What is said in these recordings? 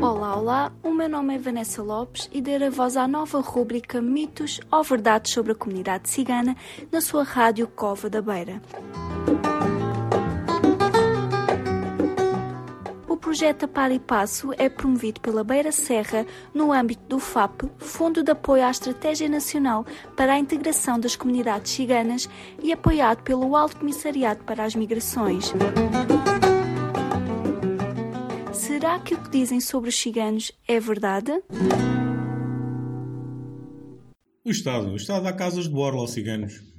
Olá, olá, o meu nome é Vanessa Lopes e darei voz à nova rúbrica Mitos ou Verdades sobre a Comunidade Cigana na sua rádio Cova da Beira. Projeto Par e Passo é promovido pela Beira Serra no âmbito do FAP, Fundo de Apoio à Estratégia Nacional para a Integração das Comunidades Ciganas e apoiado pelo Alto Comissariado para as Migrações. Será que o que dizem sobre os ciganos é verdade? O Estado. O Estado dá casas de borla aos ciganos.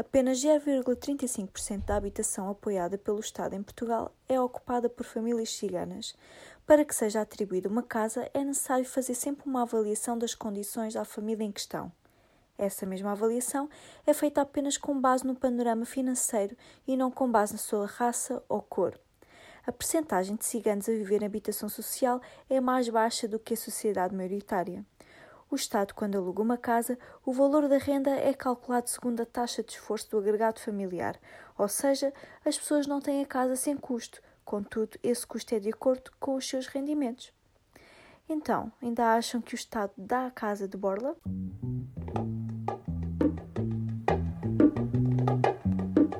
Apenas 0,35% da habitação apoiada pelo Estado em Portugal é ocupada por famílias ciganas. Para que seja atribuída uma casa, é necessário fazer sempre uma avaliação das condições da família em questão. Essa mesma avaliação é feita apenas com base no panorama financeiro e não com base na sua raça ou cor a percentagem de ciganos a viver em habitação social é mais baixa do que a sociedade maioritária. O Estado, quando aluga uma casa, o valor da renda é calculado segundo a taxa de esforço do agregado familiar, ou seja, as pessoas não têm a casa sem custo, contudo, esse custo é de acordo com os seus rendimentos. Então, ainda acham que o Estado dá a casa de borla?